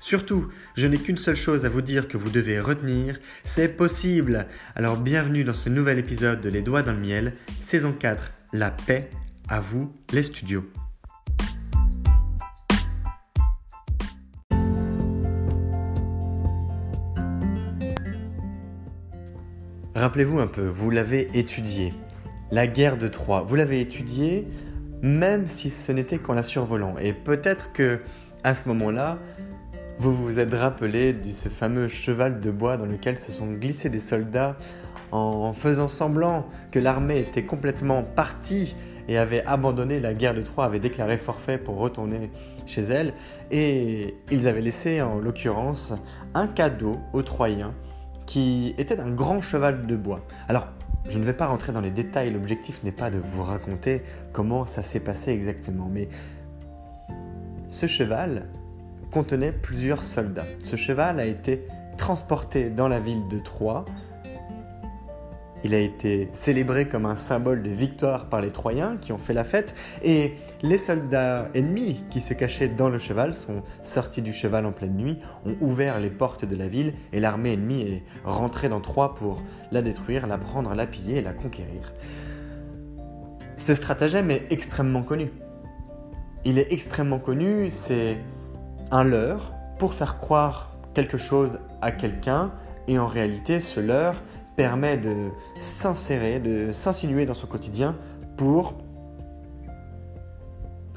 Surtout, je n'ai qu'une seule chose à vous dire que vous devez retenir, c'est possible. Alors bienvenue dans ce nouvel épisode de Les Doigts dans le Miel, saison 4, La paix, à vous les studios. Rappelez-vous un peu, vous l'avez étudié. La guerre de Troie, vous l'avez étudié même si ce n'était qu'en la survolant. Et peut-être que à ce moment-là, vous vous êtes rappelé de ce fameux cheval de bois dans lequel se sont glissés des soldats en faisant semblant que l'armée était complètement partie et avait abandonné la guerre de Troie, avait déclaré forfait pour retourner chez elle. Et ils avaient laissé en l'occurrence un cadeau aux Troyens qui était un grand cheval de bois. Alors, je ne vais pas rentrer dans les détails, l'objectif n'est pas de vous raconter comment ça s'est passé exactement, mais ce cheval contenait plusieurs soldats. Ce cheval a été transporté dans la ville de Troie. Il a été célébré comme un symbole de victoire par les Troyens qui ont fait la fête et les soldats ennemis qui se cachaient dans le cheval sont sortis du cheval en pleine nuit, ont ouvert les portes de la ville et l'armée ennemie est rentrée dans Troie pour la détruire, la prendre, la piller et la conquérir. Ce stratagème est extrêmement connu. Il est extrêmement connu, c'est un leurre pour faire croire quelque chose à quelqu'un et en réalité ce leurre permet de s'insérer, de s'insinuer dans son quotidien pour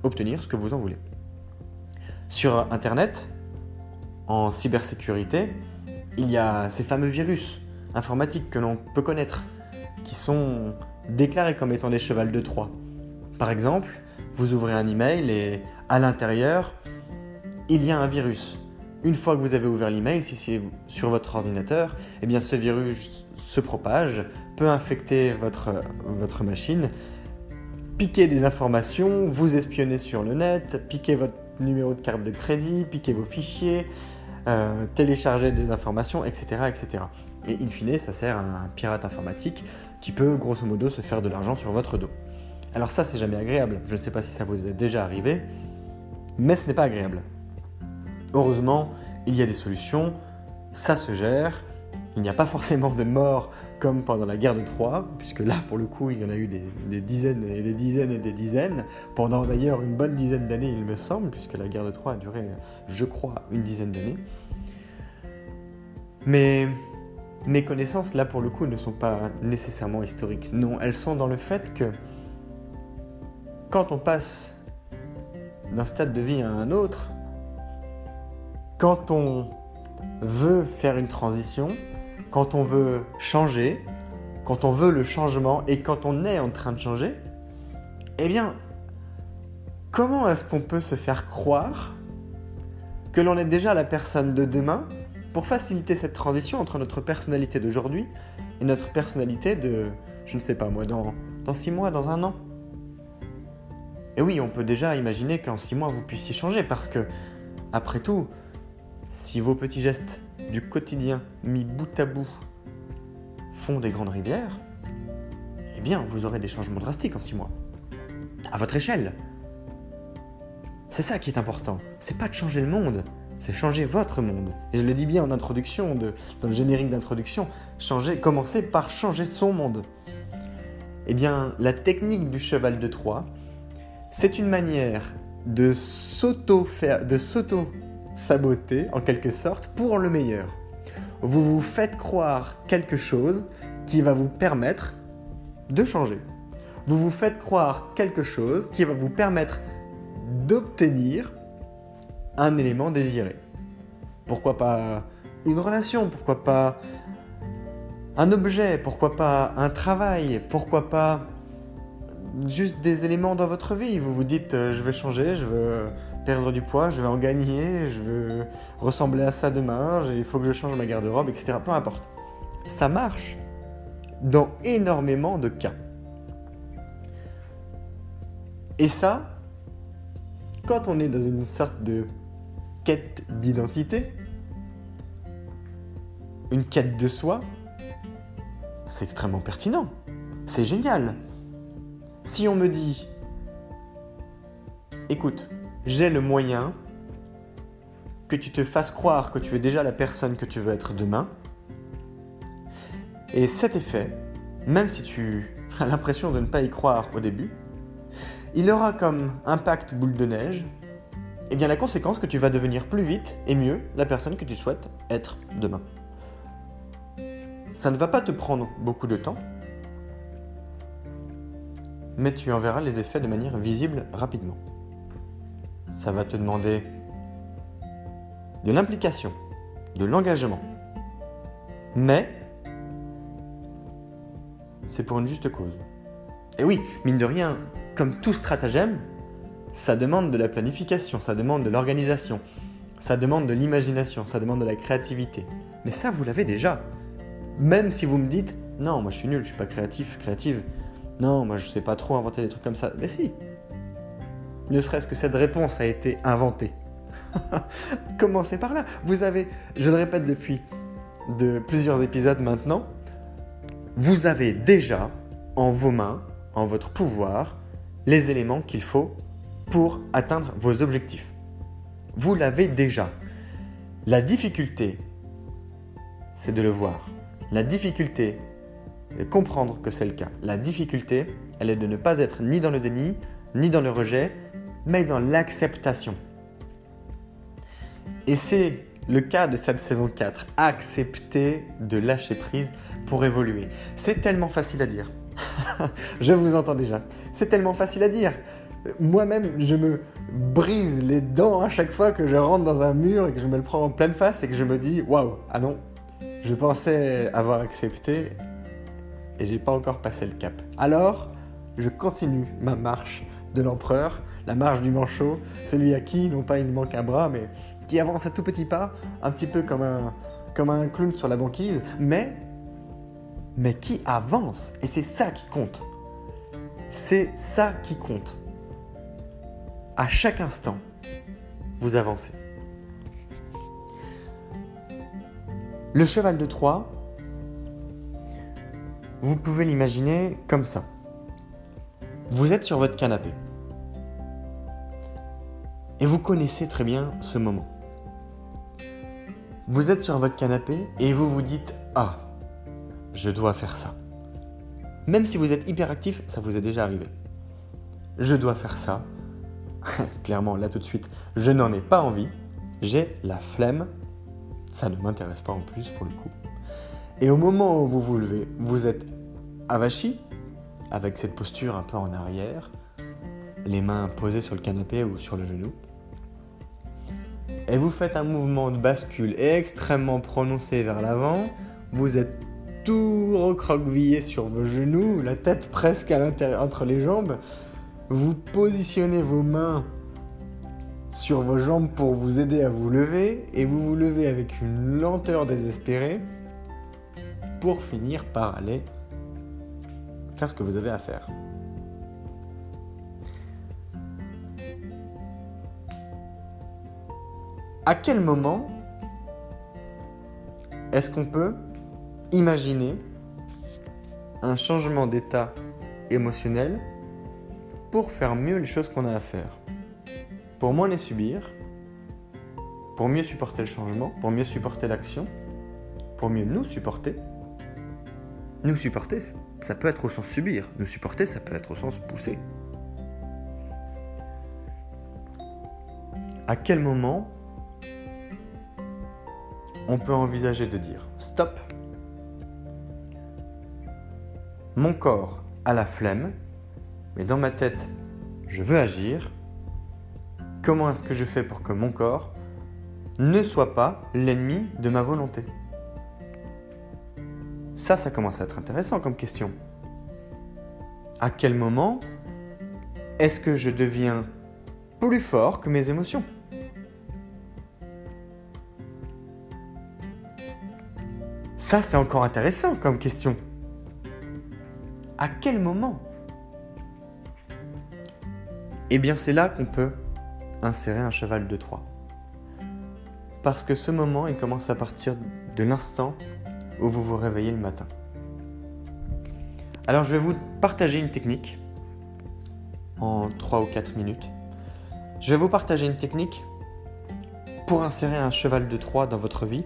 obtenir ce que vous en voulez. Sur Internet, en cybersécurité, il y a ces fameux virus informatiques que l'on peut connaître, qui sont déclarés comme étant des chevals de Troie. Par exemple, vous ouvrez un email et à l'intérieur, il y a un virus. Une fois que vous avez ouvert l'email, si c'est sur votre ordinateur, eh bien ce virus se propage, peut infecter votre, machine, piquer des informations, vous espionner sur le net, piquer votre numéro de carte de crédit, piquer vos fichiers, euh, télécharger des informations, etc., etc. Et in fine, ça sert à un pirate informatique qui peut grosso modo se faire de l'argent sur votre dos. Alors ça, c'est jamais agréable. Je ne sais pas si ça vous est déjà arrivé, mais ce n'est pas agréable. Heureusement, il y a des solutions, ça se gère, il n'y a pas forcément de morts comme pendant la guerre de Troie, puisque là, pour le coup, il y en a eu des, dizaines et des dizaines et des dizaines, pendant d'ailleurs une bonne dizaine d'années, il me semble, puisque la guerre de Troie a duré, je crois, une dizaine d'années. Mais mes connaissances, là, pour le coup, ne sont pas nécessairement historiques. Non, elles sont dans le fait que quand on passe d'un stade de vie à un autre, quand on veut faire une transition, quand on veut changer, quand on veut le changement et quand on est en train de changer, eh bien, comment est-ce qu'on peut se faire croire que l'on est déjà la personne de demain pour faciliter cette transition entre notre personnalité d'aujourd'hui et notre personnalité de, je ne sais pas moi, dans, dans six mois, dans un an? Et oui, on peut déjà imaginer qu'en six mois, vous puissiez changer parce que, après tout, si vos petits gestes du quotidien mis bout à bout font des grandes rivières, eh bien, vous aurez des changements drastiques en six mois. À votre échelle. C'est ça qui est important. C'est pas de changer le monde, c'est changer votre monde. Et je le dis bien en introduction, dans le générique d'introduction, changer, commencer par changer son monde. Eh bien, la technique du cheval de Troie, c'est une manière de s'auto faire, de s'auto saboter en quelque sorte pour le meilleur. Vous vous faites croire quelque chose qui va vous permettre de changer. Vous vous faites croire quelque chose qui va vous permettre d'obtenir un élément désiré. Pourquoi pas une relation Pourquoi pas un objet Pourquoi pas un travail Pourquoi pas juste des éléments dans votre vie Vous vous dites euh, je vais changer, je veux perdre du poids, je vais en gagner, je veux ressembler à ça demain, il faut que je change ma garde-robe, etc. Peu importe. Ça marche dans énormément de cas. Et ça, quand on est dans une sorte de quête d'identité, une quête de soi, c'est extrêmement pertinent. C'est génial. Si on me dit, écoute, j'ai le moyen que tu te fasses croire que tu es déjà la personne que tu veux être demain, et cet effet, même si tu as l'impression de ne pas y croire au début, il aura comme impact boule de neige, et eh bien la conséquence que tu vas devenir plus vite et mieux la personne que tu souhaites être demain. Ça ne va pas te prendre beaucoup de temps, mais tu en verras les effets de manière visible rapidement. Ça va te demander de l'implication, de l'engagement, mais c'est pour une juste cause. Et oui, mine de rien, comme tout stratagème, ça demande de la planification, ça demande de l'organisation, ça demande de l'imagination, ça demande de la créativité. Mais ça, vous l'avez déjà. Même si vous me dites, non, moi je suis nul, je suis pas créatif, créative. Non, moi je sais pas trop inventer des trucs comme ça. Mais si. Ne serait-ce que cette réponse a été inventée. Commencez par là. Vous avez, je le répète depuis de plusieurs épisodes maintenant, vous avez déjà en vos mains, en votre pouvoir, les éléments qu'il faut pour atteindre vos objectifs. Vous l'avez déjà. La difficulté, c'est de le voir. La difficulté, de comprendre que c'est le cas. La difficulté, elle est de ne pas être ni dans le déni, ni dans le rejet, mais dans l'acceptation. Et c'est le cas de cette saison 4, accepter de lâcher prise pour évoluer. C'est tellement facile à dire. je vous entends déjà. C'est tellement facile à dire. Moi-même, je me brise les dents à chaque fois que je rentre dans un mur et que je me le prends en pleine face et que je me dis waouh, ah non, je pensais avoir accepté et j'ai pas encore passé le cap. Alors, je continue ma marche de l'empereur, la marche du manchot, celui à qui non pas il manque un bras, mais qui avance à tout petit pas, un petit peu comme un, comme un clown sur la banquise, mais mais qui avance. Et c'est ça qui compte. C'est ça qui compte. À chaque instant, vous avancez. Le cheval de Troie, vous pouvez l'imaginer comme ça. Vous êtes sur votre canapé. Et vous connaissez très bien ce moment. Vous êtes sur votre canapé et vous vous dites Ah, je dois faire ça. Même si vous êtes hyperactif, ça vous est déjà arrivé. Je dois faire ça. Clairement, là tout de suite, je n'en ai pas envie. J'ai la flemme. Ça ne m'intéresse pas en plus pour le coup. Et au moment où vous vous levez, vous êtes avachi, avec cette posture un peu en arrière, les mains posées sur le canapé ou sur le genou. Et vous faites un mouvement de bascule extrêmement prononcé vers l'avant. Vous êtes tout recroquevillé sur vos genoux, la tête presque à l'intérieur entre les jambes. Vous positionnez vos mains sur vos jambes pour vous aider à vous lever et vous vous levez avec une lenteur désespérée pour finir par aller faire ce que vous avez à faire. À quel moment est-ce qu'on peut imaginer un changement d'état émotionnel pour faire mieux les choses qu'on a à faire? Pour moins les subir, pour mieux supporter le changement, pour mieux supporter l'action, pour mieux nous supporter. Nous supporter, ça peut être au sens subir. Nous supporter, ça peut être au sens pousser. À quel moment on peut envisager de dire stop. Mon corps a la flemme, mais dans ma tête, je veux agir. Comment est-ce que je fais pour que mon corps ne soit pas l'ennemi de ma volonté? Ça, ça commence à être intéressant comme question. À quel moment est-ce que je deviens plus fort que mes émotions? Ça, c'est encore intéressant comme question. À quel moment Eh bien, c'est là qu'on peut insérer un cheval de Troie. Parce que ce moment, il commence à partir de l'instant où vous vous réveillez le matin. Alors je vais vous partager une technique en 3 ou 4 minutes. Je vais vous partager une technique pour insérer un cheval de Troie dans votre vie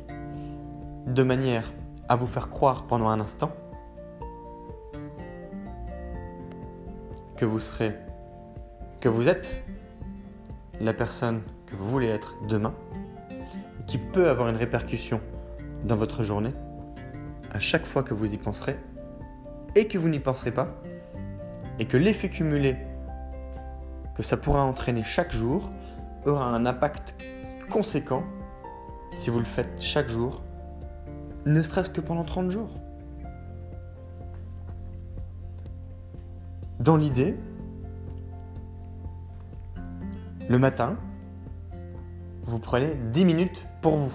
de manière à vous faire croire pendant un instant que vous serez que vous êtes la personne que vous voulez être demain, qui peut avoir une répercussion dans votre journée, à chaque fois que vous y penserez, et que vous n'y penserez pas, et que l'effet cumulé que ça pourra entraîner chaque jour aura un impact conséquent si vous le faites chaque jour, ne serait-ce que pendant 30 jours. Dans l'idée, le matin, vous prenez 10 minutes pour vous.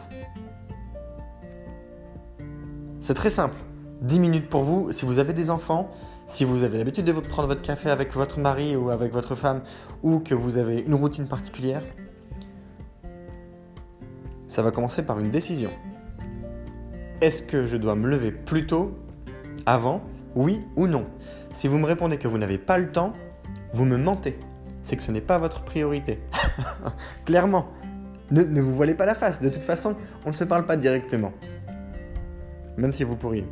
C'est très simple. 10 minutes pour vous. Si vous avez des enfants, si vous avez l'habitude de prendre votre café avec votre mari ou avec votre femme, ou que vous avez une routine particulière, ça va commencer par une décision. Est-ce que je dois me lever plus tôt, avant, oui ou non? Si vous me répondez que vous n'avez pas le temps, vous me mentez c'est que ce n'est pas votre priorité. Clairement, ne, vous voilez pas la face. De toute façon, on ne se parle pas directement. Même si vous pourriez.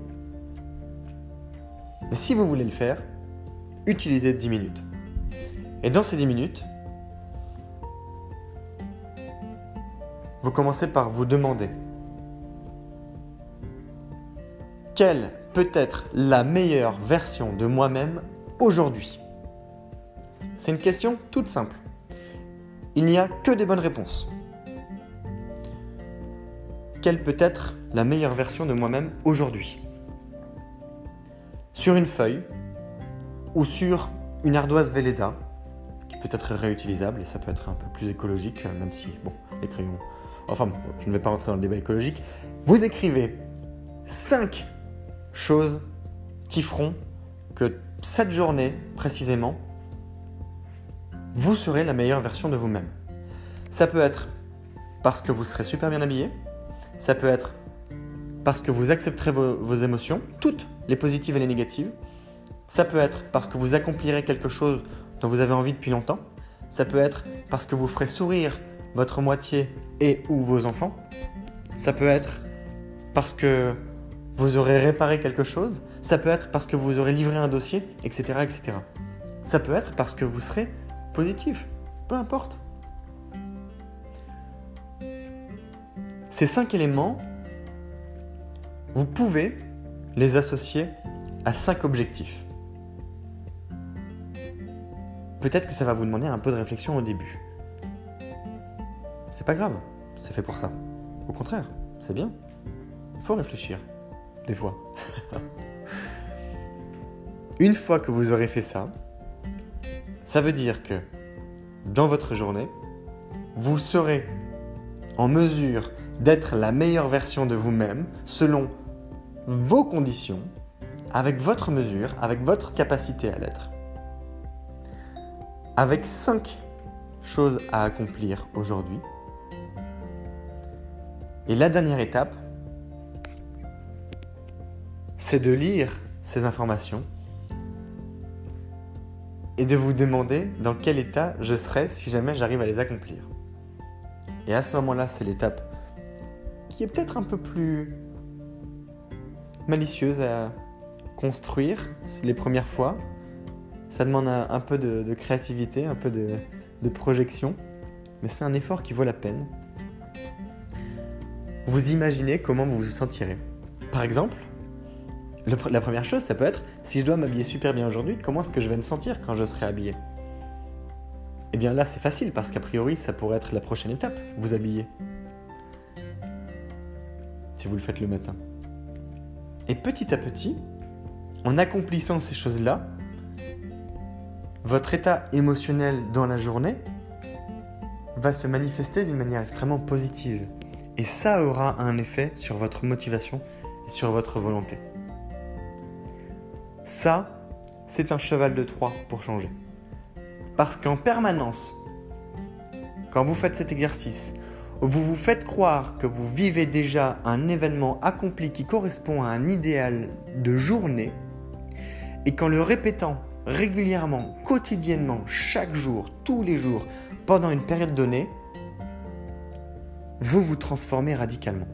Mais si vous voulez le faire, utilisez 10 minutes. Et dans ces 10 minutes, vous commencez par vous demander quelle peut être la meilleure version de moi-même aujourd'hui? C'est une question toute simple. Il n'y a que des bonnes réponses. Quelle peut être la meilleure version de moi-même aujourd'hui? Sur une feuille ou sur une ardoise Velleda, qui peut être réutilisable et ça peut être un peu plus écologique, même si, bon, les crayons. Enfin, je ne vais pas rentrer dans le débat écologique. Vous écrivez 5 choses qui feront que cette journée, précisément, vous serez la meilleure version de vous-même. Ça peut être parce que vous serez super bien habillé, ça peut être parce que vous accepterez vos, émotions, toutes les positives et les négatives, ça peut être parce que vous accomplirez quelque chose dont vous avez envie depuis longtemps, ça peut être parce que vous ferez sourire votre moitié et ou vos enfants, ça peut être parce que vous aurez réparé quelque chose, ça peut être parce que vous aurez livré un dossier, etc. etc. Ça peut être parce que vous serez positif, peu importe. Ces cinq éléments, vous pouvez les associer à cinq objectifs. Peut-être que ça va vous demander un peu de réflexion au début. C'est pas grave, c'est fait pour ça. Au contraire, c'est bien. Il faut réfléchir, des fois. Une fois que vous aurez fait ça, ça veut dire que dans votre journée, vous serez en mesure d'être la meilleure version de vous-même selon vos conditions, avec votre mesure, avec votre capacité à l'être. Avec cinq choses à accomplir aujourd'hui. Et la dernière étape, c'est de lire ces informations et de vous demander dans quel état je serai si jamais j'arrive à les accomplir. Et à ce moment-là, c'est l'étape qui est peut-être un peu plus malicieuse à construire les premières fois. Ça demande un, peu de, créativité, un peu de, de projection, mais c'est un effort qui vaut la peine. Vous imaginez comment vous vous sentirez. Par exemple, la première chose, ça peut être, si je dois m'habiller super bien aujourd'hui, comment est-ce que je vais me sentir quand je serai habillé? Eh bien là, c'est facile, parce qu'a priori, ça pourrait être la prochaine étape, vous habiller. Si vous le faites le matin. Et petit à petit, en accomplissant ces choses-là, votre état émotionnel dans la journée va se manifester d'une manière extrêmement positive. Et ça aura un effet sur votre motivation et sur votre volonté. Ça, c'est un cheval de Troie pour changer. Parce qu'en permanence, quand vous faites cet exercice, vous vous faites croire que vous vivez déjà un événement accompli qui correspond à un idéal de journée, et qu'en le répétant régulièrement, quotidiennement, chaque jour, tous les jours, pendant une période donnée, vous vous transformez radicalement.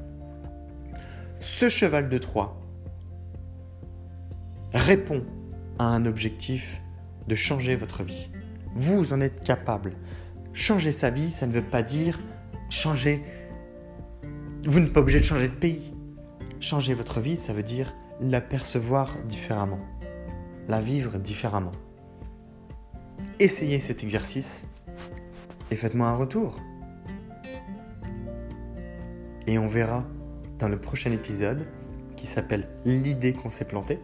Ce cheval de Troie, répond à un objectif de changer votre vie. Vous en êtes capable. Changer sa vie, ça ne veut pas dire changer... Vous n'êtes pas obligé de changer de pays. Changer votre vie, ça veut dire la percevoir différemment, la vivre différemment. Essayez cet exercice et faites-moi un retour. Et on verra dans le prochain épisode qui s'appelle L'idée qu'on s'est planté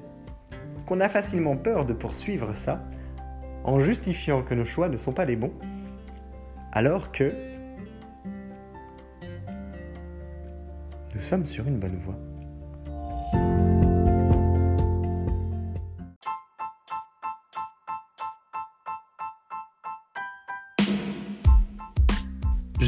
qu'on a facilement peur de poursuivre ça en justifiant que nos choix ne sont pas les bons, alors que nous sommes sur une bonne voie.